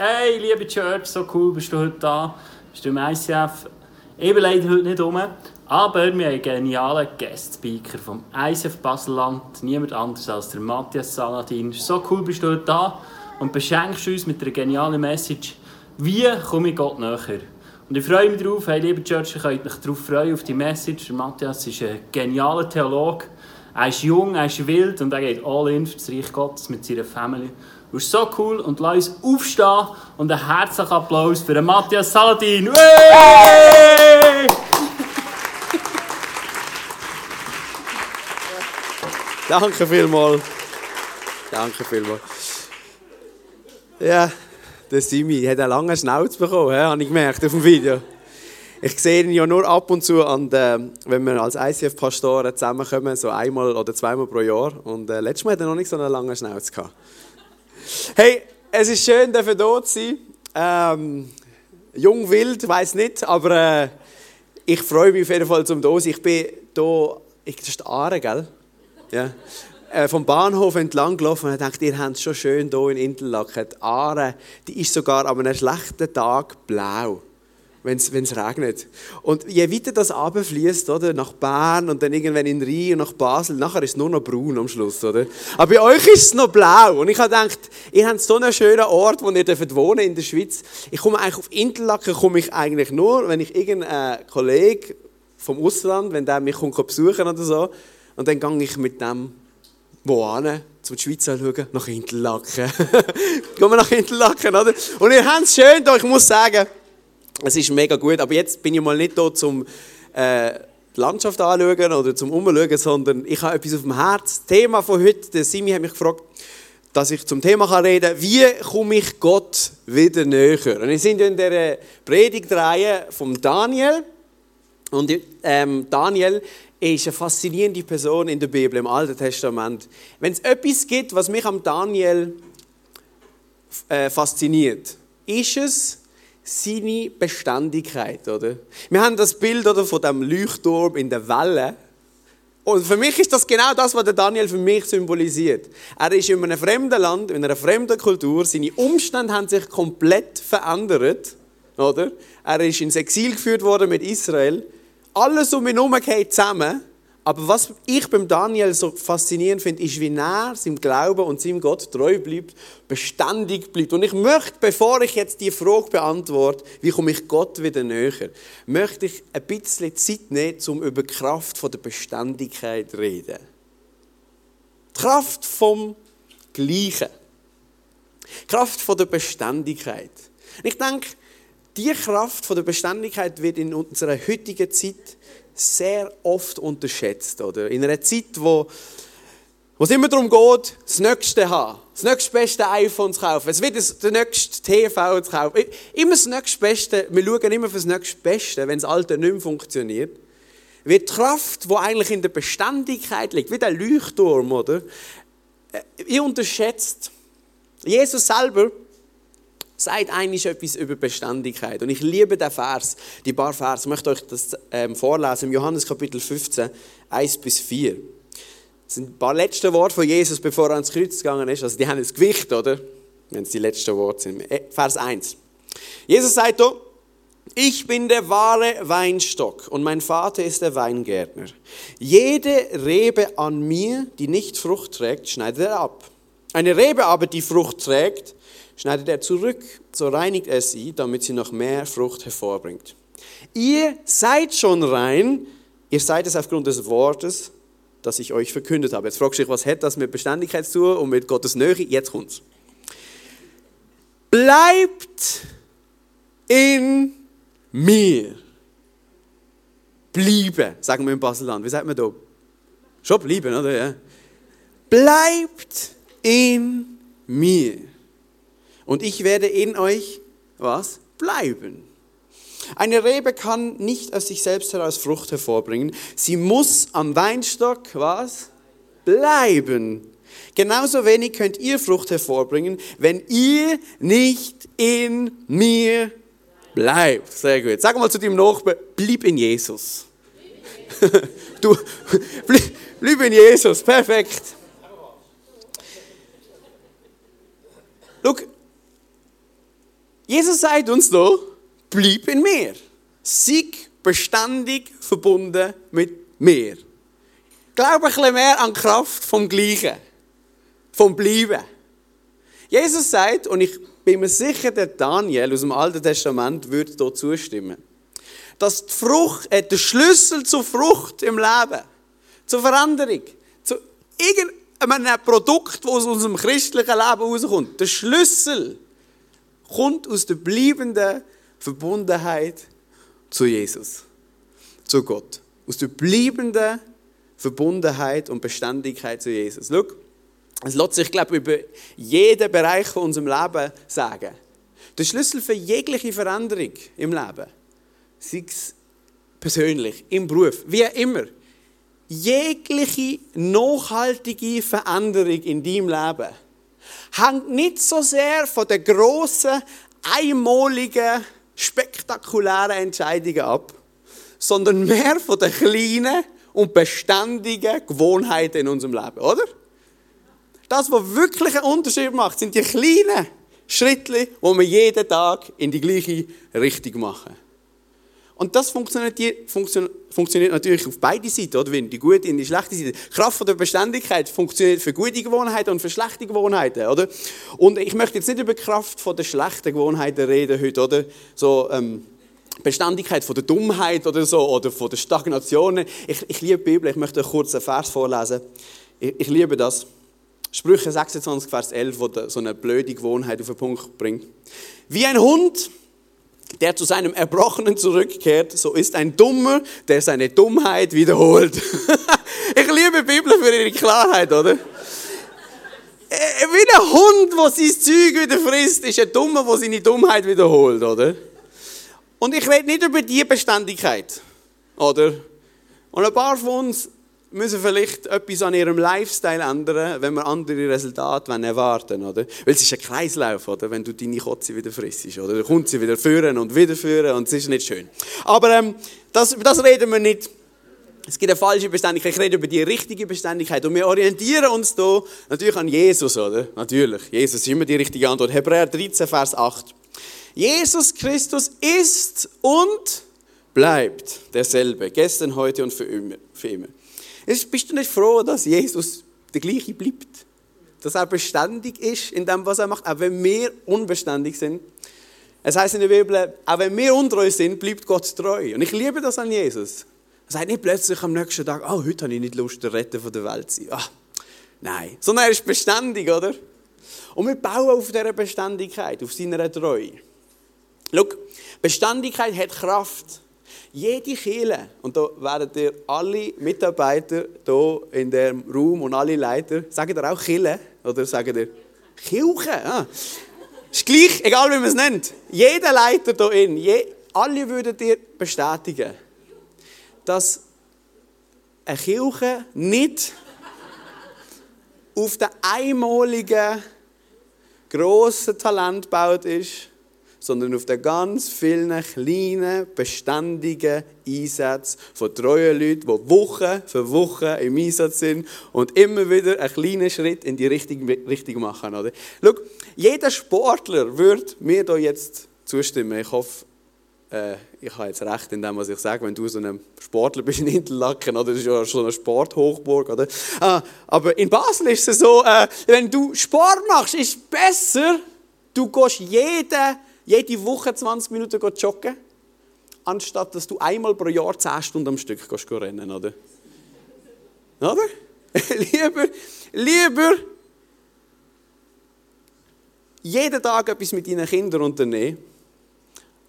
Hey, liebe Church, so cool, bist du heute da? Bist du im ICF? Ich bin leider heute nicht rum, aber wir haben einen genialen Guest-Speaker vom ICF Baselland, niemand anders als der Matthias Saladin. So cool bist du heute da und beschenkst uns mit einer genialen Message, wie komme ich Gott näher? Und ich freue mich darauf, hey, liebe Church, ihr könnt euch darauf freuen, auf die Message. Der Matthias ist ein genialer Theologe. Er ist jung, er ist wild und er geht all in für das Reich Gottes mit seiner Familie. Das ist so cool und lass uns aufstehen und einen herzlichen Applaus für den Matthias Saladin. Hey! Danke vielmals. Danke vielmals. Ja, der Simi hat einen langen Schnauz bekommen, habe ich gemerkt auf dem Video. Ich sehe ihn ja nur ab und zu, an der, wenn wir als ICF-Pastoren zusammenkommen, so einmal oder zweimal pro Jahr. Und äh, letztes Mal hat er noch nicht so einen langen Schnauz gehabt. Hey, es ist schön, dass wir hier zu sein. Ähm, jung, wild, weiß nicht, aber äh, ich freue mich auf jeden Fall zum hier Ich bin hier, ich, das ist die Aare, gell? Ja. Äh, vom Bahnhof entlang gelaufen und dachte, ihr habt es schon schön hier in Interlaken. Die Aare, die ist sogar an einem schlechten Tag blau wenn es regnet. Und je weiter das runterfließt, oder, nach Bern und dann irgendwann in Rhein und nach Basel, nachher ist es nur noch braun am Schluss, oder? Aber bei euch ist es noch blau. Und ich habe gedacht, ihr habt so einen schönen Ort, wo ihr dürft wohnen in der Schweiz. Ich komme eigentlich auf Interlaken, komme ich eigentlich nur, wenn ich irgendeinen Kollegen vom Ausland, wenn der mich kommt besuchen oder so, und dann gehe ich mit dem wohin? Zum die Schweiz anschauen? Nach Interlaken. Gehen wir nach Interlaken, oder? Und ihr habt es schön da, ich muss sagen, es ist mega gut, aber jetzt bin ich mal nicht da zum äh, die Landschaft anschauen oder zum Umschauen, sondern ich habe etwas auf dem Herz. Das Thema von heute, der Simi hat mich gefragt, dass ich zum Thema reden kann, wie komme ich Gott wieder näher? Und wir sind in der Predigtreihe von Daniel. Und ähm, Daniel ist eine faszinierende Person in der Bibel, im Alten Testament. Wenn es etwas gibt, was mich am Daniel äh, fasziniert, ist es, seine Beständigkeit, oder? Wir haben das Bild oder, von dem Leuchtturm in der Welle. Und für mich ist das genau das, was Daniel für mich symbolisiert. Er ist in einem fremden Land, in einer fremden Kultur. Seine Umstände haben sich komplett verändert, oder? Er ist ins Exil geführt worden mit Israel. Alles um ihn herum geht zusammen. Aber was ich beim Daniel so faszinierend finde, ist, wie er seinem Glauben und seinem Gott treu bleibt, beständig bleibt. Und ich möchte, bevor ich jetzt die Frage beantworte, wie komme ich Gott wieder näher, möchte ich ein bisschen Zeit nehmen, um über die Kraft der Beständigkeit zu reden. Die Kraft vom Gleichen. Die Kraft der Beständigkeit. Ich denke, die Kraft der Beständigkeit wird in unserer heutigen Zeit sehr oft unterschätzt. Oder? In einer Zeit, wo, wo es immer darum geht, das Nächste zu haben, das nächste beste iPhone zu kaufen, es wird das, der nächste TV zu kaufen. Immer das nächste Beste, wir schauen immer für das nächste Beste, wenn das Alte nicht mehr funktioniert. Wird die Kraft, die eigentlich in der Beständigkeit liegt, wie der Leuchtturm, oder? Äh, ihr unterschätzt. Jesus selber sagt eigentlich etwas über Beständigkeit. Und ich liebe den Vers, die paar Vers. Ich möchte euch das ähm, vorlesen im Johannes Kapitel 15, 1 bis 4. Das sind ein paar letzte Worte von Jesus, bevor er ans Kreuz gegangen ist. Also die haben das Gewicht, oder? Wenn es die letzten Worte sind. Äh, Vers 1. Jesus sagt da, ich bin der wahre Weinstock und mein Vater ist der Weingärtner. Jede Rebe an mir, die nicht Frucht trägt, schneidet er ab. Eine Rebe aber, die Frucht trägt, schneidet er zurück, so reinigt er sie, damit sie noch mehr Frucht hervorbringt. Ihr seid schon rein, ihr seid es aufgrund des Wortes, das ich euch verkündet habe. Jetzt fragst du dich, was hat das mit Beständigkeit zu tun und mit Gottes Nähe? Jetzt kommt's. Bleibt in mir. Bleiben, sagen wir im Baselland. Wie sagt man da? Schon bleiben, oder? Ja. Bleibt in mir und ich werde in euch was bleiben. Eine Rebe kann nicht aus sich selbst heraus Frucht hervorbringen. Sie muss am Weinstock was bleiben. Genauso wenig könnt ihr Frucht hervorbringen, wenn ihr nicht in mir bleibt. Sehr gut. Sag mal zu dem Nachbarn, blieb in Jesus. du, blieb in Jesus. Perfekt. Jesus sagt uns da, bleib in mir. Sei beständig verbunden mit mir. Glaube ein bisschen mehr an die Kraft vom Gleichen, vom Bleiben. Jesus sagt, und ich bin mir sicher, der Daniel aus dem Alten Testament würde hier zustimmen, dass die Frucht, äh, der Schlüssel zur Frucht im Leben, zur Veränderung, zu irgendeinem Produkt, das aus unserem christlichen Leben rauskommt, der Schlüssel kommt aus der bleibenden Verbundenheit zu Jesus, zu Gott. Aus der bleibenden Verbundenheit und Beständigkeit zu Jesus. Schau, es lässt sich, glaube ich, über jeden Bereich von unserem Leben sagen. Der Schlüssel für jegliche Veränderung im Leben, sei es persönlich, im Beruf, wie immer, jegliche nachhaltige Veränderung in deinem Leben hängt nicht so sehr von den grossen, einmaligen, spektakulären Entscheidungen ab, sondern mehr von den kleinen und beständigen Gewohnheiten in unserem Leben, oder? Das, was wirklich einen Unterschied macht, sind die kleinen Schritte, die wir jeden Tag in die gleiche Richtung machen. Und das funktioniert, natürlich auf beide Seiten, oder? Die gute und die schlechte Seite. Kraft der Beständigkeit funktioniert für gute Gewohnheiten und für schlechte Gewohnheiten, oder? Und ich möchte jetzt nicht über die Kraft der schlechten Gewohnheiten reden heute, oder? So, ähm, Beständigkeit von der Dummheit oder so, oder von der Stagnation. Ich, ich liebe die Bibel, ich möchte einen kurzen Vers vorlesen. Ich, ich liebe das. Sprüche 26, Vers 11, wo so eine blöde Gewohnheit auf den Punkt bringt. Wie ein Hund, der zu seinem Erbrochenen zurückkehrt, so ist ein Dummer, der seine Dummheit wiederholt. ich liebe Bibel für ihre Klarheit, oder? Äh, wie ein Hund, der sein Zeug wieder frisst, ist ein Dummer, der seine Dummheit wiederholt, oder? Und ich rede nicht über die Beständigkeit, oder? Und ein paar von uns müssen vielleicht etwas an ihrem Lifestyle ändern, wenn wir andere Resultate erwarten oder? Weil es ist ein Kreislauf, oder? Wenn du deine Kotze wieder frisst, oder? Dann kommt sie wieder führen und wieder führen und es ist nicht schön. Aber ähm, das, das reden wir nicht. Es gibt eine falsche Beständigkeit. Ich rede über die richtige Beständigkeit. Und wir orientieren uns hier natürlich an Jesus, oder? Natürlich. Jesus ist immer die richtige Antwort. Hebräer 13, Vers 8. Jesus Christus ist und bleibt derselbe. Gestern, heute und für immer. Für immer. Bist du nicht froh, dass Jesus der gleiche bleibt? Dass er beständig ist in dem, was er macht, auch wenn wir unbeständig sind. Es heißt in der Bibel, auch wenn wir untreu sind, bleibt Gott treu. Und ich liebe das an Jesus. Er sagt nicht plötzlich am nächsten Tag, oh, heute habe ich nicht Lust, der Retter der Welt zu sein. Ah, nein. Sondern er ist beständig, oder? Und wir bauen auf dieser Beständigkeit, auf seiner Treue. Schau, Beständigkeit hat Kraft. Jede Kirche, und da werden ihr alle Mitarbeiter hier in dem Raum und alle Leiter, sagen ihr auch Kirche oder sagen ihr Kirche? Ah. Ist gleich, egal wie man es nennt. Jeder Leiter hier in, je, alle würden dir bestätigen, dass eine Kirche nicht auf den einmaligen grossen Talent gebaut ist, sondern auf den ganz vielen kleinen, beständigen Einsätzen von treuen Leuten, die Woche für Woche im Einsatz sind und immer wieder einen kleinen Schritt in die Richtung, Richtung machen. Oder? Schau, jeder Sportler würde mir da jetzt zustimmen. Ich hoffe, äh, ich habe jetzt recht in dem, was ich sage, wenn du so ein Sportler bist in Interlaken, oder? das ist ja schon eine Sporthochburg, oder? Ah, aber in Basel ist es so, äh, wenn du Sport machst, ist es besser, du gehst jeden jede Woche 20 Minuten joggen, anstatt dass du einmal pro Jahr 10 Stunden am Stück rennen, oder? Oder? lieber, lieber jeden Tag etwas mit deinen Kindern unternehmen,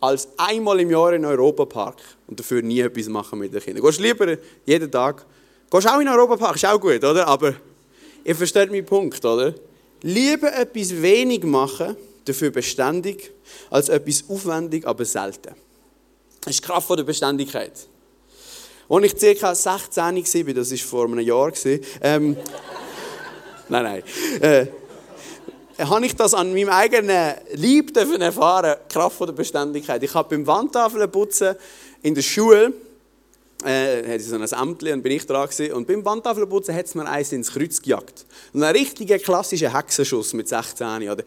als einmal im Jahr in den Europapark und dafür nie etwas machen mit den Kindern. Gehst lieber jeden Tag, gehst auch in den Europapark, ist auch gut, oder? Aber ihr versteht meinen Punkt, oder? Lieber etwas wenig machen, dafür beständig, als etwas aufwendig, aber selten. Das ist die Kraft der Beständigkeit. Als ich ca. 16 war, das war vor einem Jahr, ähm, nein, nein, äh, habe ich das an meinem eigenen Leib erfahren, die Kraft der Beständigkeit. Ich habe beim Wandtafeln putzen in der Schule, äh, hatte ich so ein Ämtchen und bin ich dran gewesen. Und beim Wandtafelputzen hat es mir eins ins Kreuz gejagt. Ein richtiger klassischer Hexenschuss mit 16. Oder?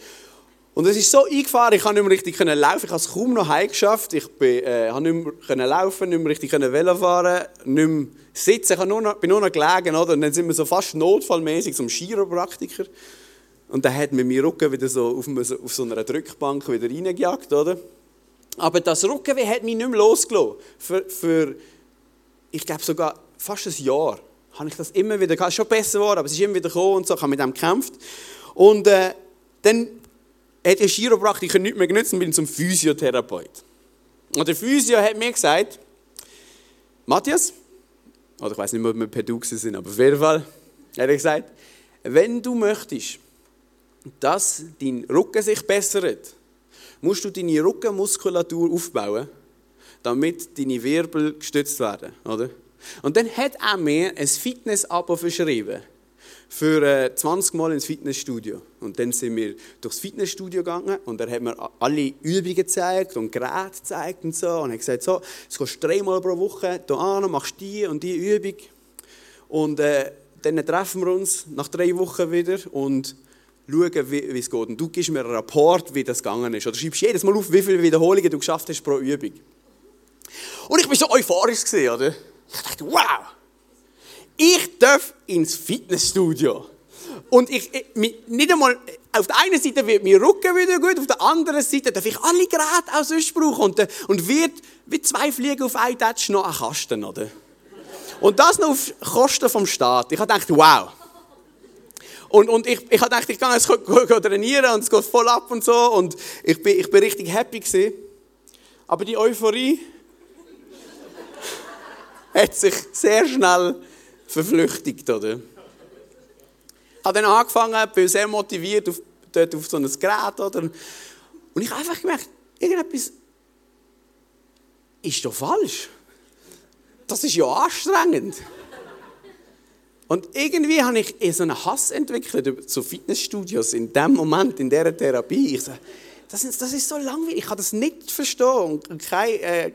Und es ist so eingefahren, ich konnte nicht mehr richtig laufen, ich habe es kaum noch heim geschafft, ich bin, äh, habe nicht mehr laufen, nicht mehr richtig Velo fahren, nicht mehr sitzen, ich habe nur noch, bin nur noch gelegen, oder? Und dann sind wir so fast notfallmäßig zum Chiropraktiker. Und dann hat mir mein Rücken wieder so auf, auf so einer Drückbank wieder reingejagt, oder? Aber das Rückenweh hat mich nicht mehr losgelassen. Für, für ich glaube sogar fast ein Jahr habe ich das immer wieder gehabt. Es ist schon besser geworden, aber es ist immer wieder gekommen und so, ich habe mit dem gekämpft. Und äh, dann hat der Chiropraktiker nichts mehr genützt und bin zum Physiotherapeut. Und der Physio hat mir gesagt, Matthias, oder ich weiß nicht mehr, ob wir per Du sind, aber auf jeden Fall hat er gesagt, wenn du möchtest, dass dein Rücken sich bessert, musst du deine Rückenmuskulatur aufbauen, damit deine Wirbel gestützt werden, oder? Und dann hat er mir ein Fitness-Abo verschrieben für 20 äh, Mal ins Fitnessstudio. Und dann sind wir durchs Fitnessstudio gegangen und er hat mir alle Übungen gezeigt und Geräte gezeigt und so. Und er hat gesagt, so, jetzt gehst du dreimal pro Woche hier an, machst die und die Übung. Und äh, dann treffen wir uns nach drei Wochen wieder und schauen, wie, es geht. Und du gibst mir einen Rapport, wie das gegangen ist. Oder schreibst jedes Mal auf, wie viele Wiederholungen du geschafft hast pro Übung. Und ich war so euphorisch, oder? Ich dachte, wow! Ich darf ins Fitnessstudio. Und ich, nicht einmal, auf der einen Seite wird mein Rücken wieder gut, auf der anderen Seite darf ich alle Geräte auch sonst brauchen. Und, und wird wie zwei Fliegen auf einen Touch noch ein Kasten, oder? Und das noch auf Kosten vom Staat. Ich habe gedacht, wow. Und, und ich, ich habe gedacht, ich kann jetzt trainieren und es geht voll ab und so. Und ich bin, ich bin richtig happy gewesen. Aber die Euphorie hat sich sehr schnell verflüchtigt, oder? Ich habe dann angefangen, bin sehr motiviert auf, dort auf so ein Gerät, oder? Und ich habe einfach gemerkt, irgendetwas ist doch falsch. Das ist ja anstrengend. Und irgendwie habe ich so einen Hass entwickelt zu Fitnessstudios in dem Moment, in dieser Therapie. Ich so, das, ist, das ist so langweilig, ich kann das nicht verstehen. Und kein, äh,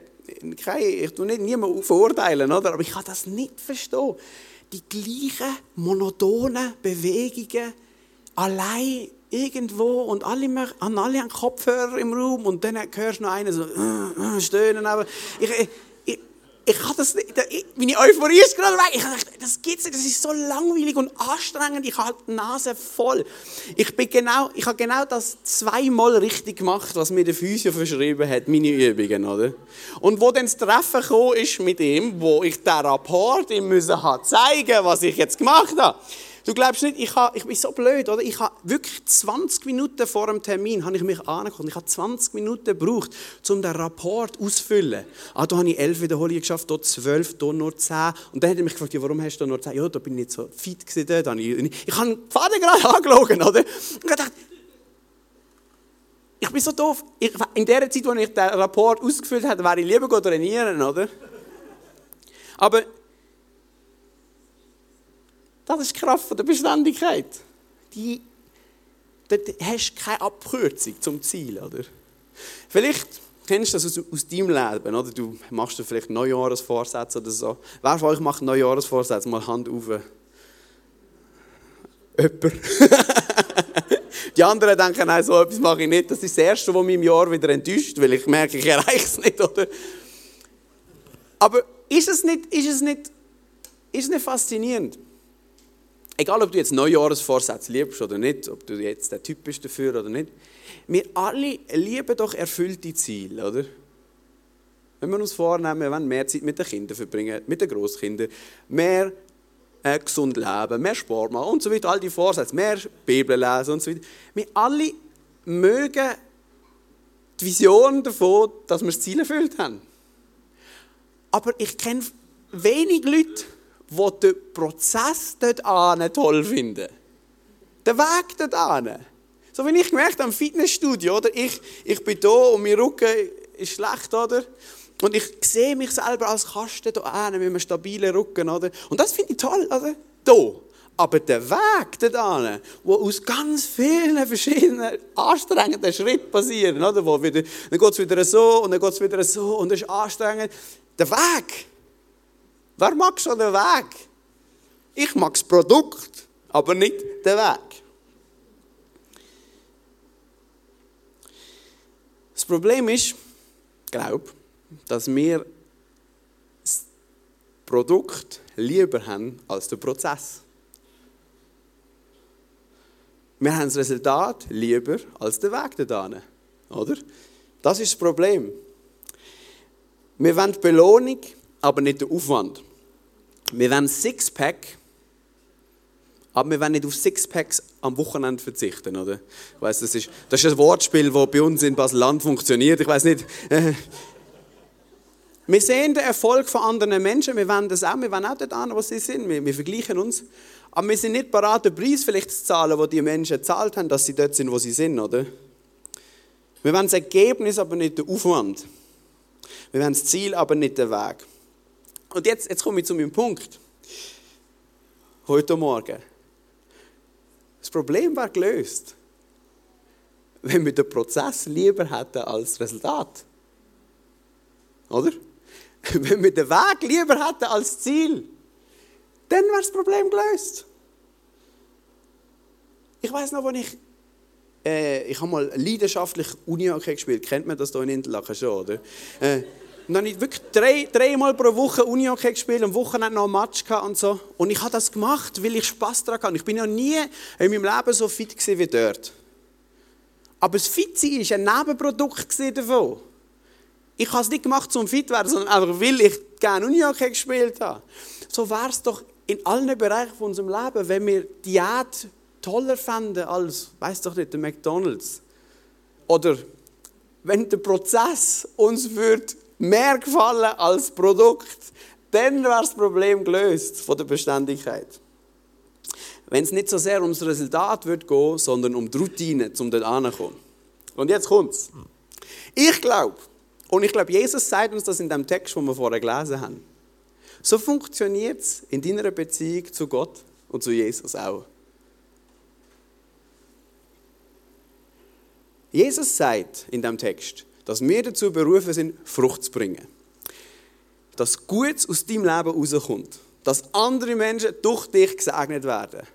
kein, ich tue nicht niemanden verurteilen, oder? aber ich kann das nicht verstehen die gleichen monotonen Bewegungen allein irgendwo und alle, an alle haben Kopfhörer im Raum und dann hörst du noch einen so äh, äh, stöhnen. Aber ich, ich, kann das nicht, meine Euphorie ist gerade weg. Ich dachte, das gibt's nicht, das ist so langweilig und anstrengend. Ich habe die Nase voll. Ich, bin genau, ich habe genau das zweimal richtig gemacht, was mir der Physio verschrieben hat, meine Übungen, oder? Und wo dann das Treffen kam, ist mit ihm, wo ich den Rapport ihm müssen zeigen, was ich jetzt gemacht habe. Du glaubst nicht, ich, habe, ich bin so blöd, oder? Ich habe wirklich 20 Minuten vor dem Termin habe ich mich angekommen. Ich habe 20 Minuten gebraucht, um den Rapport auszufüllen. Ah, da habe ich 11 Wiederholungen geschafft, hier 12, hier nur 10. Und dann hat er mich gefragt, ja, warum hast du nur 10? Ja, da bin ich nicht so fit gewesen. Ich, ich habe den Vater gerade angelogen, oder? Und ich dachte, ich bin so doof. Ich, in der Zeit, als ich den Rapport ausgefüllt habe, wäre ich lieber trainieren, oder? Aber das ist die Kraft der Beständigkeit. Die, dort hast du keine Abkürzung zum Ziel. Oder? Vielleicht kennst du das aus, aus deinem Leben. Oder? Du machst vielleicht Neujahresvorsätze oder so. Wer von euch macht Neujahresvorsätze? Mal Hand auf. Jemand. Die anderen denken, nein, so etwas mache ich nicht. Das ist das Erste, was mich im Jahr wieder enttäuscht, weil ich merke, ich erreiche es nicht. Oder? Aber ist es nicht, ist es nicht, ist es nicht faszinierend? Egal ob du jetzt Neujahresvorsätze liebst oder nicht, ob du jetzt der Typ bist dafür oder nicht, wir alle lieben doch erfüllte Ziele, oder? Wenn wir uns vornehmen, wir wollen mehr Zeit mit den Kindern verbringen, mit den Großkindern, mehr äh, gesund leben, mehr Sport machen und so weiter, all die Vorsätze, mehr Bibel lesen und so weiter. Wir alle mögen die Vision davon, dass wir das Ziel erfüllt haben. Aber ich kenne wenig Leute, die den Prozess dort toll finden. Den Weg dort So wie ich gemerkt habe im Fitnessstudio, oder? Ich, ich bin da und mein Rücken ist schlecht, oder? Und ich sehe mich selber als Kasten da mit einem stabilen Rücken, oder? Und das finde ich toll, oder? Da. Aber der Weg dorthin, wo aus ganz vielen verschiedenen anstrengenden Schritten passieren, oder? Wo wieder, dann geht es wieder so und dann geht es wieder so und das ist anstrengend. Der Weg, Wer mag schon den Weg? Ich mag das Produkt, aber nicht den Weg. Problem ist, glaube dass wir das Produkt lieber haben als den Prozess. Wir haben das Resultat lieber als den Weg dorthin. Oder? Das ist das Problem. Wir wollen Belohnung, aber nicht den Aufwand. Wir wollen Sixpack, aber wir wollen nicht auf Sixpacks am Wochenende verzichten, oder? Ich weiss, das, ist, das ist ein Wortspiel, das bei uns in Basel-Land funktioniert. Ich weiß nicht. Wir sehen den Erfolg von anderen Menschen, wir wollen das auch, wir wollen auch dort an, wo sie sind, wir, wir vergleichen uns. Aber wir sind nicht bereit, den Preis vielleicht zu zahlen, den die Menschen gezahlt haben, dass sie dort sind, wo sie sind, oder? Wir wollen das Ergebnis, aber nicht den Aufwand. Wir wollen das Ziel, aber nicht den Weg. Und jetzt, jetzt komme ich zu meinem Punkt. Heute Morgen. Das Problem war gelöst, wenn wir den Prozess lieber hätten als das Resultat. Oder? Wenn wir den Weg lieber hätten als Ziel, dann wäre das Problem gelöst. Ich weiß noch, als ich äh, ich habe mal leidenschaftlich Uni-Hockey gespielt. Kennt man das hier in Interlaken schon, oder? Äh, und dann habe ich wirklich drei, dreimal pro Woche Uni-Hockey gespielt, am Wochenende noch ein Match und so. Und ich habe das gemacht, weil ich Spass daran hatte. Ich bin ja nie in meinem Leben so fit wie dort. Aber das Fitsein war ein Nebenprodukt davon. Ich habe es nicht gemacht, um fit zu werden, sondern einfach, weil ich gerne Uni-Hockey gespielt habe. So wäre es doch in allen Bereichen von unserem Leben, wenn wir Diät toller fänden als, weiß doch nicht, der McDonalds. Oder wenn der Prozess uns wird mehr gefallen als Produkt, dann wäre das Problem gelöst von der Beständigkeit. Wenn es nicht so sehr ums Resultat wird gehen, sondern um die Routine, um dort anzukommen. Und jetzt kommt's. Ich glaube, und ich glaube, Jesus sagt uns das in dem Text, den wir vorher gelesen haben. So funktioniert es in deiner Beziehung zu Gott und zu Jesus auch. Jesus sagt in dem Text, dass wir dazu berufen sind, Frucht zu bringen. Dass Gutes aus deinem Leben rauskommt. Dass andere Menschen durch dich gesegnet werden.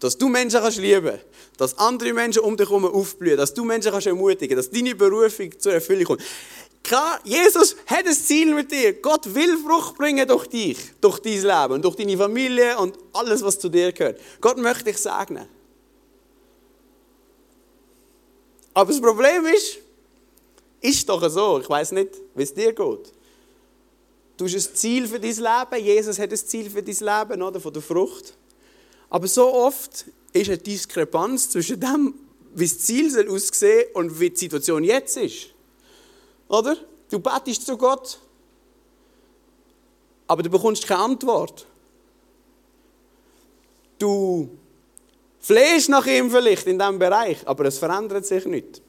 Dass du Menschen kannst lieben Dass andere Menschen um dich herum aufblühen. Dass du Menschen kannst ermutigen Dass deine Berufung zur Erfüllung kommt. Klar, Jesus hat ein Ziel mit dir. Gott will Frucht bringen durch dich, durch dein Leben, durch deine Familie und alles, was zu dir gehört. Gott möchte dich segnen. Aber das Problem ist, ist doch so, ich weiß nicht, wie es dir geht. Du hast ein Ziel für dein Leben, Jesus hat ein Ziel für dein Leben, oder, von der Frucht. Aber so oft ist eine Diskrepanz zwischen dem, wie das Ziel soll aussehen und wie die Situation jetzt ist. Oder? Du betest zu Gott, aber du bekommst keine Antwort. Du flehst nach ihm vielleicht in diesem Bereich, aber es verändert sich nicht.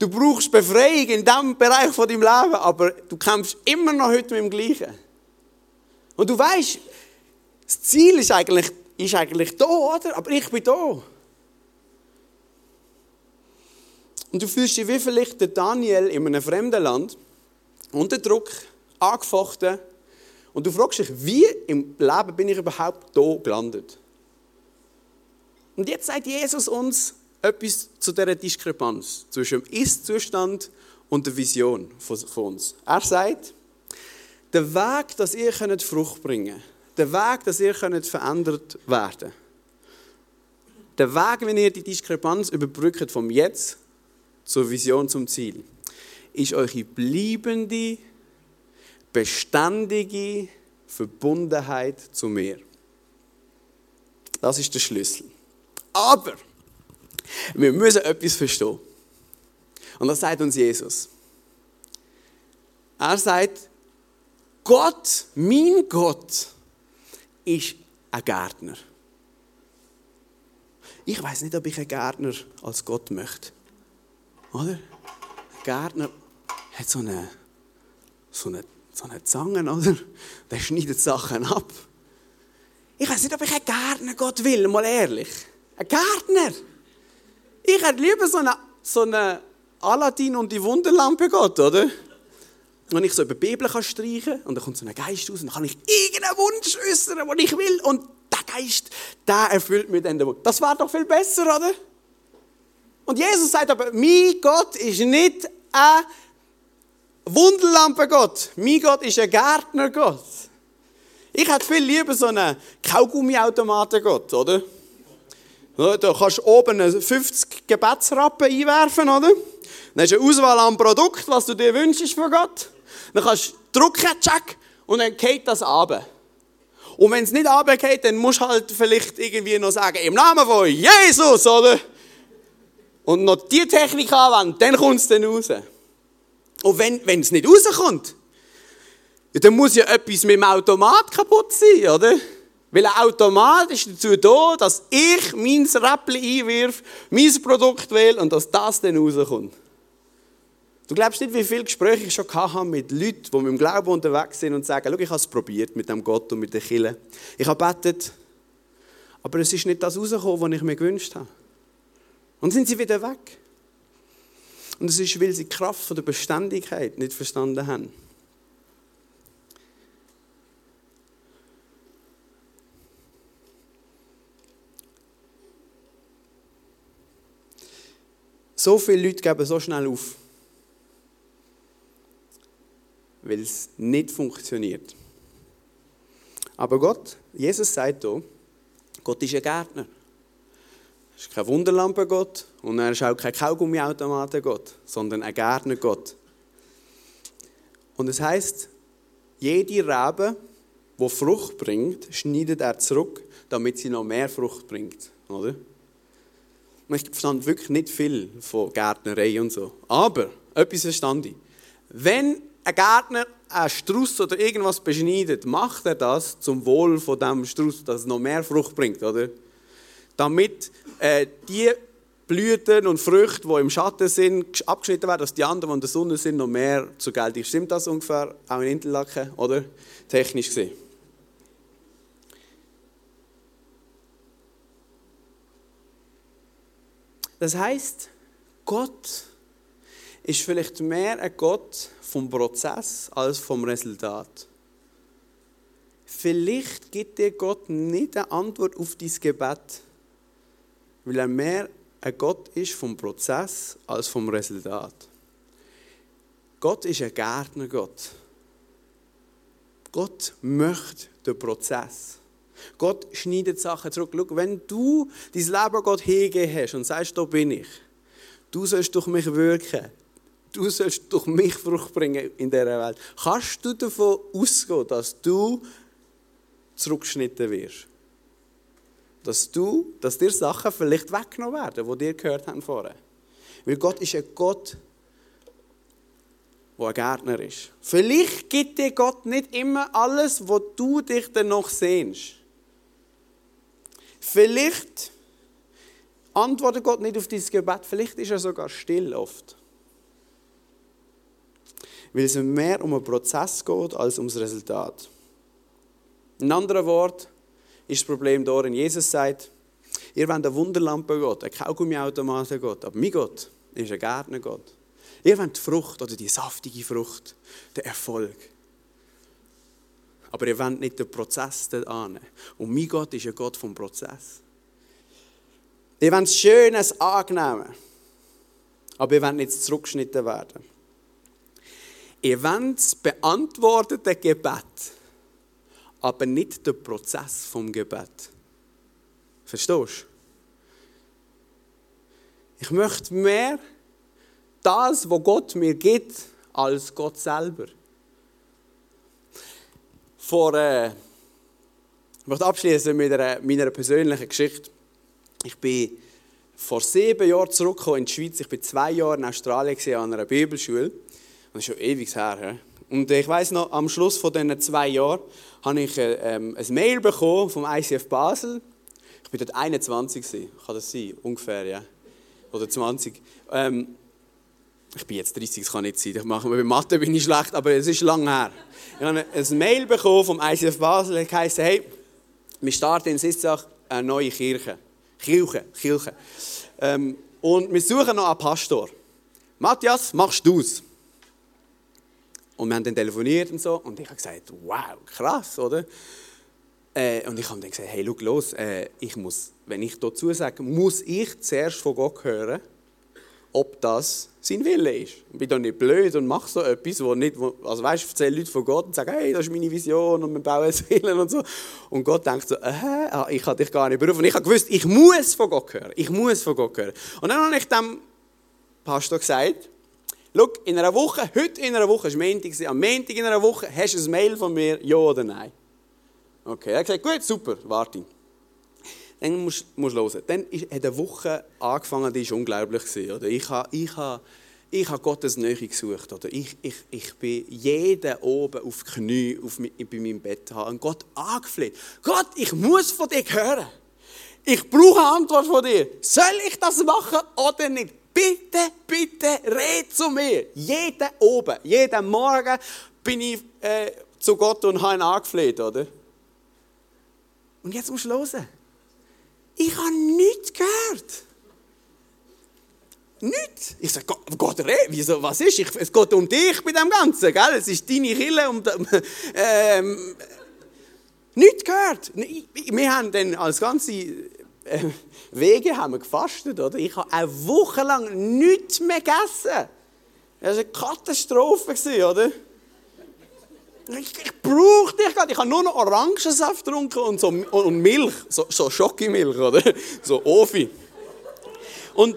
Du brauchst Befreiung in diesem Bereich von deinem Leben, aber du kämpfst immer noch heute mit dem Gleichen. Und du weißt, das Ziel ist eigentlich, ist eigentlich da, oder? Aber ich bin da. Und du fühlst dich wie vielleicht der Daniel in einem fremden Land, unter Druck, angefochten. Und du fragst dich, wie im Leben bin ich überhaupt da gelandet? Und jetzt sagt Jesus uns, etwas zu dieser Diskrepanz zwischen dem Ist-Zustand und der Vision von uns. Er sagt, der Weg, dass ihr Frucht bringen könnt, der Weg, dass ihr verändert werden könnt, der Weg, wenn ihr die Diskrepanz überbrückt vom Jetzt zur Vision, zum Ziel, ist eure bleibende, beständige Verbundenheit zu mir. Das ist der Schlüssel. Aber wir müssen etwas verstehen. Und das sagt uns Jesus. Er sagt, Gott, mein Gott, ist ein Gärtner. Ich weiß nicht, ob ich einen Gärtner als Gott möchte. Oder? Ein Gärtner hat so eine, so eine, so eine Zange, oder? Der schneidet Sachen ab. Ich weiß nicht, ob ich einen Gärtner Gott will, mal ehrlich. Ein Gärtner. Ich hätte lieber so eine, so eine Aladdin und die Wunderlampe Gott, oder? Wenn ich so über die Bibel kann streichen und dann kommt so ein Geist raus und dann kann ich irgendeinen Wunsch äußern, den ich will und der Geist, der erfüllt mir dann den Wunsch. Das wäre doch viel besser, oder? Und Jesus sagt aber, mein Gott ist nicht ein Wunderlampengott. Mein Gott ist ein Gärtnergott. Ich hätte viel lieber so einen Kaugummiautomatengott, oder? Da kannst du oben 50 Gebetsrappen einwerfen, oder? Dann hast du eine Auswahl an Produkt, was du dir wünschst von Gott. Dann kannst du drücken, check, und dann geht das ab. Und wenn es nicht runtergeht, dann musst du halt vielleicht irgendwie noch sagen, im Namen von Jesus, oder? Und noch die Technik anwenden, dann kommt es dann raus. Und wenn, es nicht rauskommt, dann muss ja etwas mit dem Automat kaputt sein, oder? Weil ein Automat ist dazu da, dass ich mein Räppchen einwirf, mein Produkt wähle und dass das dann rauskommt. Du glaubst nicht, wie viele Gespräche ich schon hatte mit Leuten, die mit dem Glauben unterwegs sind und sagen, schau, ich habe es probiert mit dem Gott und mit der Kille. Ich habe betet, aber es ist nicht das rausgekommen, was ich mir gewünscht habe. Und sind sie wieder weg. Und es ist, weil sie die Kraft der Beständigkeit nicht verstanden haben. So viele Leute geben so schnell auf, weil es nicht funktioniert. Aber Gott, Jesus sagt hier, Gott ist ein Gärtner. Er ist kein Wunderlampengott und er ist auch kein Kaugummiautomatengott, sondern ein Gärtnergott. Und es heißt, jede Rebe, die Frucht bringt, schneidet er zurück, damit sie noch mehr Frucht bringt. Oder? Ich verstand wirklich nicht viel von Gärtnerei und so. Aber, etwas verstand ich. Wenn ein Gärtner einen Strauß oder irgendwas beschneidet, macht er das zum Wohl von dem Strauß, dass es noch mehr Frucht bringt, oder? Damit äh, die Blüten und Früchte, die im Schatten sind, abgeschnitten werden, dass die anderen, die in der Sonne sind, noch mehr zur Geltung. Stimmt das ungefähr auch in Interlaken, oder? Technisch gesehen. Das heißt, Gott ist vielleicht mehr ein Gott vom Prozess als vom Resultat. Vielleicht gibt dir Gott nicht eine Antwort auf dein Gebet, weil er mehr ein Gott ist vom Prozess als vom Resultat. Gott ist ein Gärtnergott. Gott möchte den Prozess. Gott schneidet Sachen zurück. Schau, wenn du dein Leben Gott hingegeben hast und sagst, da bin ich, du sollst durch mich wirken, du sollst durch mich Frucht bringen in dieser Welt, kannst du davon ausgehen, dass du zurückgeschnitten wirst. Dass du, dass dir Sachen vielleicht weggenommen werden, die dir gehört haben vorher. Weil Gott ist ein Gott, der ein Gärtner ist. Vielleicht gibt dir Gott nicht immer alles, wo du dich dann noch sehnst. Vielleicht antwortet Gott nicht auf dieses Gebet, vielleicht ist er sogar still oft. Weil es mehr um einen Prozess geht als um das Resultat. In anderen Wort ist das Problem darin, Jesus sagt, ihr wollt eine Wunderlampe Gott, ein Kaugummiautomaten Gott, aber mein Gott ist ein Gärtner Gott. Ihr wollt die Frucht oder die saftige Frucht, den Erfolg. Aber ihr wollt nicht den Prozess annehmen. Und mein Gott ist ein Gott vom Prozess. Ihr wollt Schönes annehmen. Aber ihr wollt nicht zurückgeschnitten werden. Ihr wollt das beantwortete Gebet, aber nicht den Prozess vom Gebet. Verstehst du? Ich möchte mehr das, was Gott mir gibt, als Gott selber vor, äh, ich möchte abschließen mit einer, meiner persönlichen Geschichte. Ich bin vor sieben Jahren zurückgekommen in die Schweiz. Ich war zwei Jahre in Australien an einer Bibelschule. Das ist schon ewig her. Und ich weiß noch, am Schluss von diesen zwei Jahren habe ich äh, ähm, ein Mail bekommen vom ICF Basel. Ich war dort 21, kann das sein? Ungefähr, ja. Oder 20. Ähm, ich bin jetzt 30, das kann nicht sein. Ich mache bei Mathe bin ich schlecht, aber es ist lange her. Ich habe ein Mail bekommen vom ICF Basel, das heisst, hey, wir starten in Sitzach eine neue Kirche. Kirche, Kirche. Ähm, und wir suchen noch einen Pastor. Matthias, machst du es? Und wir haben dann telefoniert und so. Und ich habe gesagt, wow, krass, oder? Äh, und ich habe dann gesagt, hey, schau los, äh, ich muss, wenn ich dazu sage, muss ich zuerst von Gott hören, ob das sein Wille ist. Ich bin doch nicht blöd und mache so etwas, wo nicht, also weißt, ich erzähle Leute von Gott und sage, hey, das ist meine Vision und wir bauen Willen und so. Und Gott denkt so, äh, ah, ich habe dich gar nicht berufen. Und ich habe gewusst, ich muss von Gott hören. Ich muss von Gott hören. Und dann habe ich dem Pastor gesagt, schau, in einer Woche, heute in einer Woche, es war Montag, am Montag in einer Woche, hast du ein Mail von mir, ja oder nein? Okay, er hat gesagt, gut, super, warte. Dann musst du hören. Dann hat eine Woche angefangen, die war unglaublich. Oder? Ich habe ich ha, ich ha Gottes Nähe gesucht. Oder? Ich, ich, ich bin jeden oben auf Knie auf, bei meinem Bett und Gott angefleht. Gott, ich muss von dir hören. Ich brauche eine Antwort von dir. Soll ich das machen oder nicht? Bitte, bitte, red zu mir. Jeden oben, jeden Morgen bin ich äh, zu Gott und habe ihn angefleht, oder? Und jetzt musst du hören. Ich habe nichts gehört. Nichts. Ich sage, Gott, Gott wieso, was ist? Ich, es geht um dich bei dem Ganzen, gell? Es ist deine Kille. Um, ähm, nichts gehört. Wir haben dann als ganze äh, Wege haben wir gefastet, oder? Ich habe eine Woche lang nichts mehr gegessen. Das war eine Katastrophe, oder? Ich, ich brauche dich gerade. Ich habe nur noch Orangensaft getrunken und, so, und Milch, so, so Schokimilch, oder? So Ofi. Und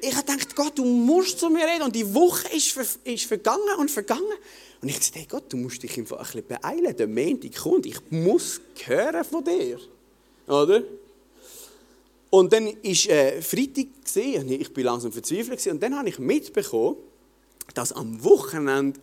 ich habe gedacht, Gott, du musst zu mir reden. Und die Woche ist, ist vergangen und vergangen. Und ich dachte, hey Gott, du musst dich einfach ein bisschen beeilen. Der Montag kommt. Ich muss hören von dir. Oder? Und dann war äh, Freitag, gewesen, ich war langsam verzweifelt. Und dann habe ich mitbekommen, dass am Wochenende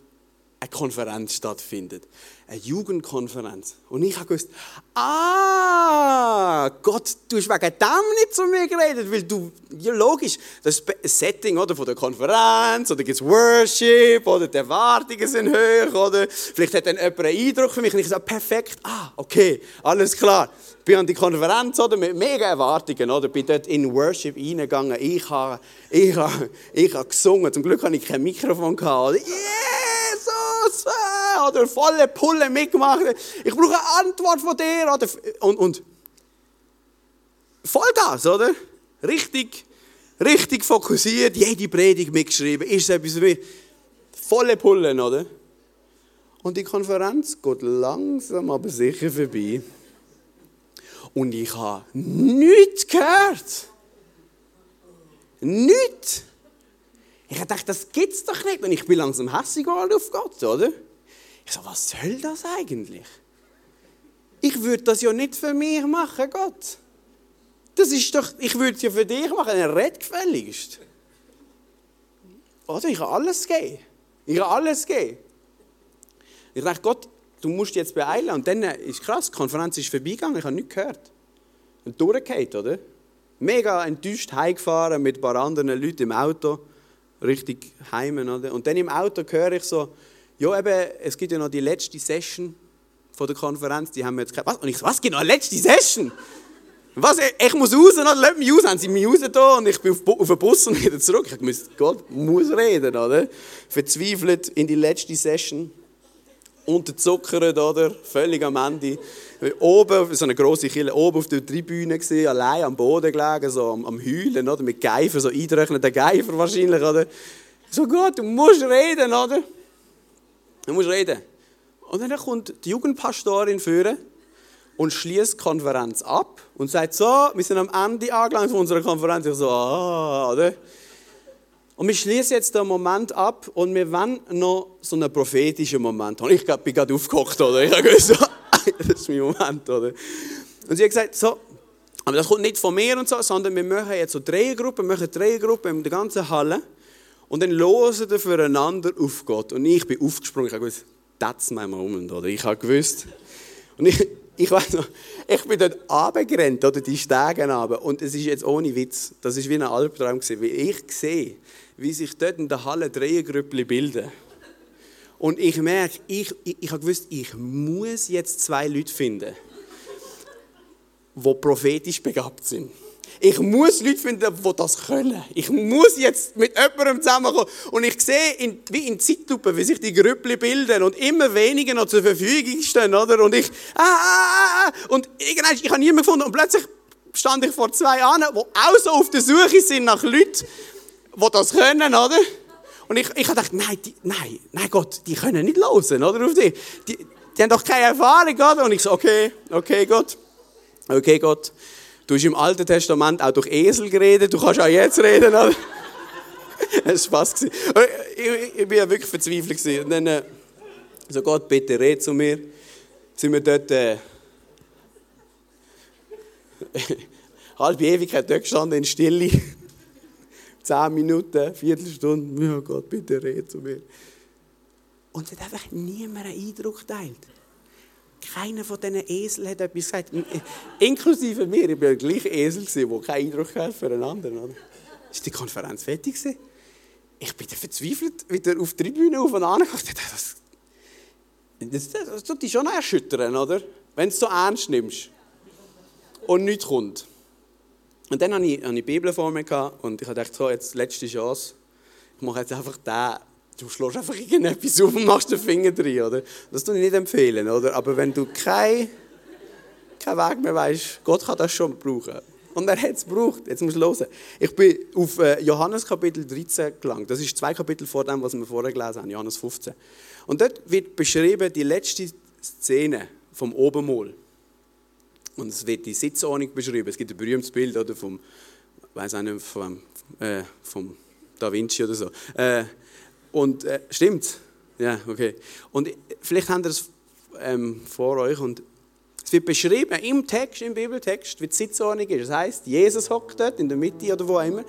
eine Konferenz stattfindet. Eine Jugendkonferenz. Und ich habe gewusst, ah, Gott, du hast wegen dem nicht zu mir geredet, weil du, ja logisch, das Setting oder, von der Konferenz, oder gibt es Worship, oder die Erwartungen sind hoch, oder vielleicht hat dann jemand einen Eindruck für mich und ich sage, perfekt, ah, okay, alles klar. Bin an die Konferenz oder, mit mega Erwartungen, oder, bin dort in Worship reingegangen, ich habe, ich habe, ich habe gesungen, zum Glück hatte ich kein Mikrofon, gehabt, oder, yeah! Jesus! Äh, oder volle Pulle mitgemacht. Ich brauche eine Antwort von dir. Oder, und, und Vollgas, oder? Richtig, richtig fokussiert, jede Predigt mitgeschrieben. Ist etwas wie volle Pullen, oder? Und die Konferenz geht langsam aber sicher vorbei. Und ich habe nichts gehört. Nichts. Ich dachte, das gibt's doch nicht. Und ich bin langsam hässlich auf Gott, oder? Ich so, was soll das eigentlich? Ich würde das ja nicht für mich machen, Gott. Das ist doch, ich würde es ja für dich machen, er redet gefälligst. Oder? Ich habe alles gegeben. Ich habe alles gegeben. Ich dachte, Gott, du musst jetzt beeilen. Und dann ist krass, die Konferenz ist vorbeigegangen, ich habe nichts gehört. Und durchgehend, oder? Mega enttäuscht heimgefahren mit ein paar anderen Leuten im Auto richtig heimen. Und dann im Auto höre ich so, ja eben, es gibt ja noch die letzte Session von der Konferenz, die haben wir jetzt was? Und ich so, was, genau, letzte Session? Was, ich muss raus, oder? Lass mich raus. Haben sie mich raus da und ich bin auf, auf den Bus und wieder zurück. Ich musste, Gott muss reden, oder? Verzweifelt in die letzte Session. Unterzuckert, oder? Völlig am Ende. Oben, so eine grosse Kille, oben auf der Tribüne gesehen, allein am Boden gelegen, so am, am Heulen, oder? Mit Geifer, so eindrückenden Geifer wahrscheinlich, oder? So, Gott, du musst reden, oder? Du musst reden. Und dann kommt die Jugendpastorin führen und schließt die Konferenz ab und sagt so, wir sind am Ende angelangt von unserer Konferenz. Ich so, ah, oder? Und wir schließen jetzt den Moment ab und wir wollen noch so einen prophetischen Moment haben. Ich bin gerade aufgekocht, oder? Ich habe gewusst, das ist mein Moment, oder? Und sie hat gesagt, so, aber das kommt nicht von mir und so, sondern wir machen jetzt so Dreiergruppen, wir machen Dreiergruppen in der ganzen Halle und dann losen wir füreinander auf Gott. Und ich bin aufgesprungen, ich habe gewusst, that's my moment, oder? Ich habe gewusst. Und ich, ich weiß noch, ich bin dort runtergerannt, oder die Stege runter. Und es ist jetzt ohne Witz, das ist wie ein Albtraum gewesen, weil ich sehe, wie sich dort in der Halle Dreiergrüppli bilden. Und ich merke, ich, ich, ich habe gewusst, ich muss jetzt zwei Leute finden, die prophetisch begabt sind. Ich muss Leute finden, die das können. Ich muss jetzt mit jemandem zusammenkommen. Und ich sehe in, wie in Zeitlupe, wie sich die Grüppli bilden und immer weniger noch zur Verfügung stehen, oder? Und ich, ah, ah, ah, ah. und irgendwann, ich habe niemanden gefunden und plötzlich stand ich vor zwei Jahren, die auch so auf der Suche sind nach Leuten, die das können, oder? Und ich, ich habe nein, die, nein, nein Gott, die können nicht losen, oder? Auf die. die. Die haben doch keine Erfahrung, oder? Und ich so, okay, okay, Gott. Okay, Gott. Du hast im Alten Testament auch durch Esel geredet, du kannst auch jetzt reden, oder? Es war Spaß. Ich, ich, ich bin ja wirklich verzweifelt. Und dann, äh, so Gott, bitte red zu mir. Sind wir dort, äh, halbe Ewigkeit dort gestanden in Stille. Zehn Minuten, Viertelstunde. Ja Gott, bitte red zu mir. Und es hat einfach niemand einen Eindruck geteilt. Keiner von diesen Eseln hat etwas gesagt. Inklusive mir. Ich war der gleiche Esel, der keinen Eindruck hatte für einen anderen. Oder? Ist die Konferenz fertig gewesen? Ich bin verzweifelt wieder auf die Tribüne auf und an. Das, das, das tut dich schon erschüttern, oder? Wenn du es so ernst nimmst und nichts kommt. Und dann hatte ich eine Bibel vor mir und ich dachte, so, jetzt letzte Chance. Ich mache jetzt einfach den. Du schlägst einfach irgendetwas auf und machst den Finger drin, oder? Das würde ich nicht empfehlen, oder? Aber wenn du keinen kein Weg mehr weißt, Gott kann das schon brauchen. Und er hat es gebraucht. Jetzt musst du hören. Ich bin auf äh, Johannes Kapitel 13 gelangt. Das ist zwei Kapitel vor dem, was wir vorher gelesen haben, Johannes 15. Und dort wird beschrieben die letzte Szene vom Obermol. Und es wird die Sitzordnung beschrieben. Es gibt ein berühmtes Bild oder vom, weiß nicht, vom, äh, vom Da Vinci oder so. Äh, und äh, stimmt. Ja, okay. Und vielleicht habt ihr es ähm, vor euch und es wird beschrieben im Text, im Bibeltext, wie die Sitzordnung ist. Das heißt, Jesus hockt dort in der Mitte oder wo auch immer.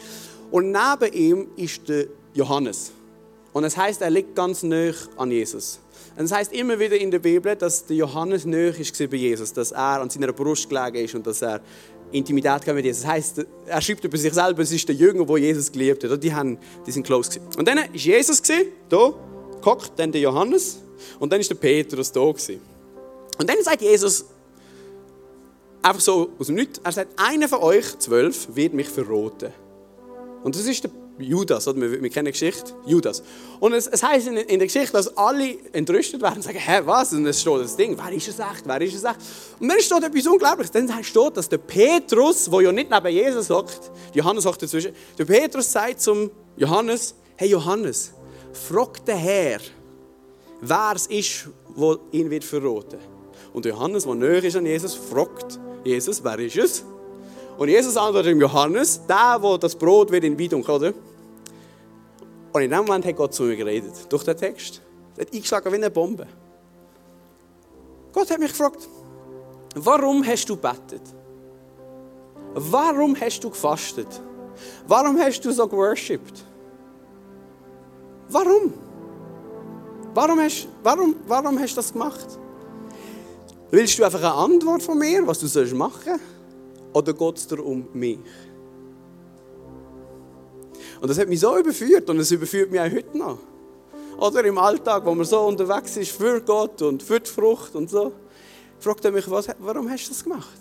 Und neben ihm ist der Johannes. Und es heißt, er liegt ganz nah an Jesus. Und es heißt immer wieder in der Bibel, dass der Johannes nah ist bei Jesus, dass er an seiner Brust gelegen ist und dass er Intimität mit Jesus. Das heißt, er schreibt über sich selber, es ist der Jünger, wo Jesus geliebt hat. Die, haben, die sind close gewesen. Und dann war Jesus hier, gehockt, dann der Johannes und dann ist der Petrus da gewesen. Und dann sagt Jesus einfach so aus dem Nichts, er sagt, einer von euch, zwölf, wird mich verroten. Und das ist der Judas, oder? Wir, wir kennen die Geschichte, Judas. Und es, es heißt in, in, der Geschichte, dass alle entrüstet werden und sagen, hä, was? Und es steht das Ding, wer ist es echt, wer ist es echt? Und dann steht etwas Unglaubliches, dann steht, dass der Petrus, der ja nicht neben Jesus sagt, Johannes sagt dazwischen, der Petrus sagt zum Johannes, hey Johannes, frag den Herr, wer es ist, der ihn wird verraten. Und Johannes, der näher ist an Jesus, fragt Jesus, wer ist es? Und Jesus antwortet dem Johannes, der, der das Brot wird in Weidung, oder? Und in dem Moment hat Gott zu mir geredet, durch den Text. Er hat eingeschlagen wie eine Bombe. Gott hat mich gefragt, warum hast du betet? Warum hast du gefastet? Warum hast du so geworshipped? Warum? Warum hast, warum, warum hast du das gemacht? Willst du einfach eine Antwort von mir, was du machen sollst? Oder geht es dir um mich? Und das hat mich so überführt und es überführt mich auch heute noch. Oder im Alltag, wo man so unterwegs ist für Gott und für die Frucht und so, fragt er mich, was, warum hast du das gemacht?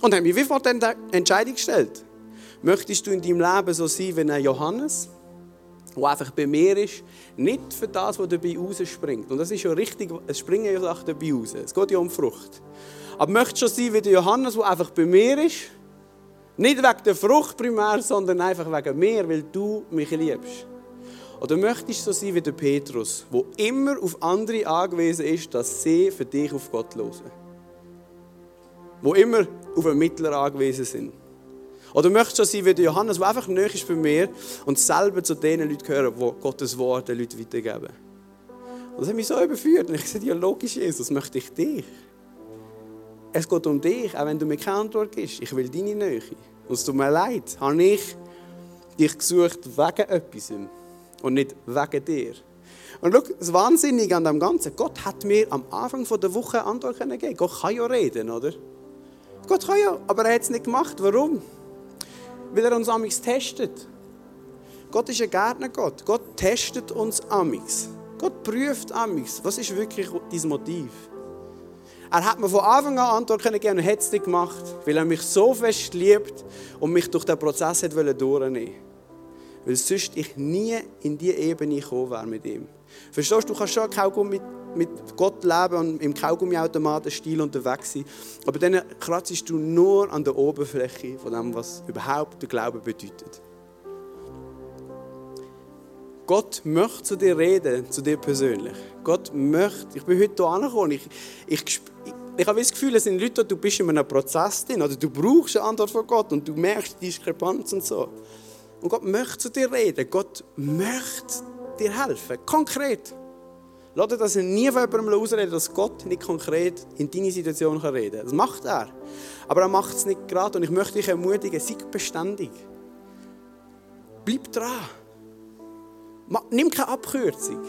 Und hat mich wie vor die Entscheidung gestellt. Möchtest du in deinem Leben so sein wie ein Johannes, der einfach bei mir ist, nicht für das, was dabei rausspringt. Und das ist ja richtig, es springen ja Sachen dabei raus. Es geht ja um Frucht. Aber möchtest du sein wie der Johannes, der einfach bei mir ist? Nicht wegen der Frucht primär, sondern einfach wegen mir, weil du mich liebst. Oder möchtest du so sein wie der Petrus, der immer auf andere angewiesen ist, dass sie für dich auf Gott hören? Wo immer auf einen Mittler angewiesen sind. Oder möchtest du so sein wie der Johannes, der einfach näher ist bei mir und selber zu den Leuten gehören, die Gottes Wort den Leuten weitergeben? Und das hat mich so überführt. Und ich sagte, ja logisch, Jesus, möchte ich dich. Es geht um dich, auch wenn du mir keine Antwort gibst. Ich will deine Nähe. Und es tut mir leid, habe ich dich gesucht wegen etwas und nicht wegen dir. Und schau, das Wahnsinnige an dem Ganzen, Gott hat mir am Anfang der Woche eine Antwort gegeben. Gott kann ja reden, oder? Gott kann ja, aber er hat es nicht gemacht. Warum? Weil er uns amigs testet. Gott ist ein Gärtner-Gott. Gott testet uns amigs. Gott prüft amigs. Was ist wirklich dein Motiv? Er hat mir von Anfang an Antwort gegeben und hat es nicht gemacht, weil er mich so fest liebt und mich durch den Prozess hat durchnehmen Weil sonst ich nie in diese Ebene gekommen wäre mit ihm. Verstehst du, du kannst schon Kaugummi mit Gott leben und im Kaugummiautomaten-Stil unterwegs sein. Aber dann kratzt du nur an der Oberfläche von dem, was überhaupt der Glaube bedeutet. Gott möchte zu dir reden, zu dir persönlich. Gott möchte, ich bin heute hier angekommen, ich, ich, ich, habe das Gefühl, es sind Leute, du bist in einem Prozess drin, oder du brauchst eine Antwort von Gott und du merkst die Diskrepanz und so. Und Gott möchte zu dir reden, Gott möchte dir helfen, konkret. Lass dir das nie von jemandem ausreden, dass Gott nicht konkret in deine Situation reden kann. Das macht er. Aber er macht es nicht gerade. Und ich möchte dich ermutigen, sei beständig. Bleib dran. Nimm keine Abkürzung.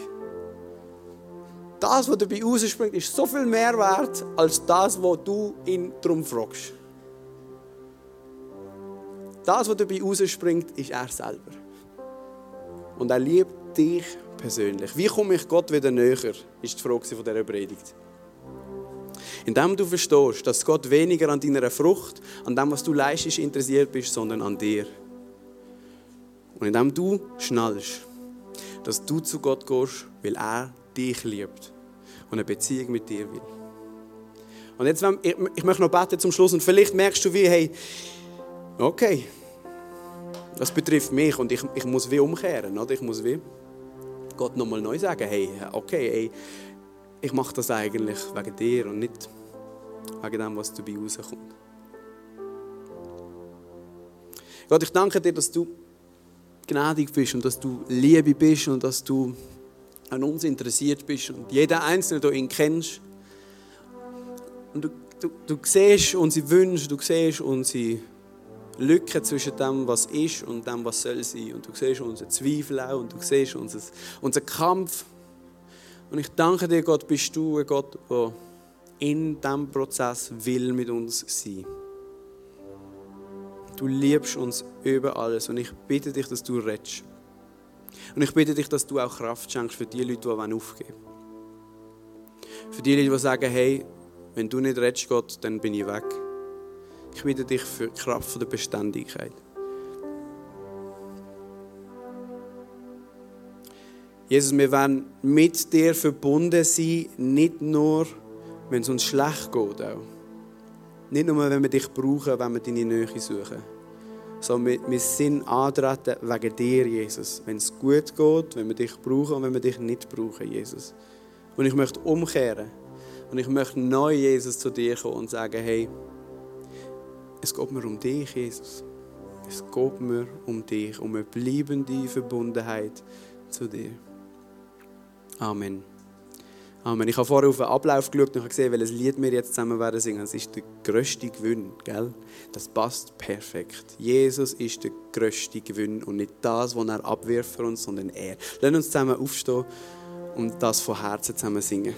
Das, was dabei rausspringt, ist so viel mehr wert, als das, was du ihn darum fragst. Das, was dabei rausspringt, ist er selber. Und er liebt dich persönlich. Wie komme ich Gott wieder näher, ist die Frage von dieser Predigt. Indem du verstehst, dass Gott weniger an deiner Frucht, an dem, was du leistest, interessiert bist, sondern an dir. Und indem du schnallst, dass du zu Gott gehst, weil er dich liebt und eine Beziehung mit dir will. Und jetzt, ich, ich möchte noch beten zum Schluss und vielleicht merkst du wie, hey, okay, das betrifft mich und ich, ich muss wie umkehren, oder? Ich muss wie Gott nochmal neu sagen, hey, okay, ey, ich mache das eigentlich wegen dir und nicht wegen dem, was dabei rauskommt. Gott, ich danke dir, dass du gnädig bist und dass du Liebe bist und dass du an uns interessiert bist und jeder Einzelne, du ihn kennst. Und du, du, du siehst unsere Wünsche, du siehst unsere Lücke zwischen dem, was ist und dem, was soll sein. Und du siehst unsere Zweifel auch und du siehst unseren, unseren Kampf. Und ich danke dir, Gott, bist du ein Gott, der in diesem Prozess will mit uns sein. Du liebst uns über alles und ich bitte dich, dass du rettest. Und ich bitte dich, dass du auch Kraft schenkst für die Leute, die aufgeben wollen. Für die Leute, die sagen, hey, wenn du nicht rettest, Gott, dann bin ich weg. Ich bitte dich für die Kraft der Beständigkeit. Jesus, wir werden mit dir verbunden sein, nicht nur, wenn es uns schlecht geht. Auch. Nicht nur, wenn wir dich brauchen, wenn wir deine Nähe suchen. Sondern wir, sind antreten wegen dir, Jesus. Wenn es gut geht, wenn wir dich brauchen und wenn wir dich nicht brauchen, Jesus. Und ich möchte umkehren. Und ich möchte neu, Jesus, zu dir kommen und sagen, hey, es geht mir um dich, Jesus. Es geht mir um dich, um eine bleibende Verbundenheit zu dir. Amen. Amen. Ich habe vorher auf den Ablauf geschaut und gesehen, welches Lied wir jetzt zusammen werden singen. Das ist der grösste Gewinn, gell? Das passt perfekt. Jesus ist der grösste Gewinn und nicht das, was er abwirft für uns, sondern er. Lass uns zusammen aufstehen und das von Herzen zusammen singen.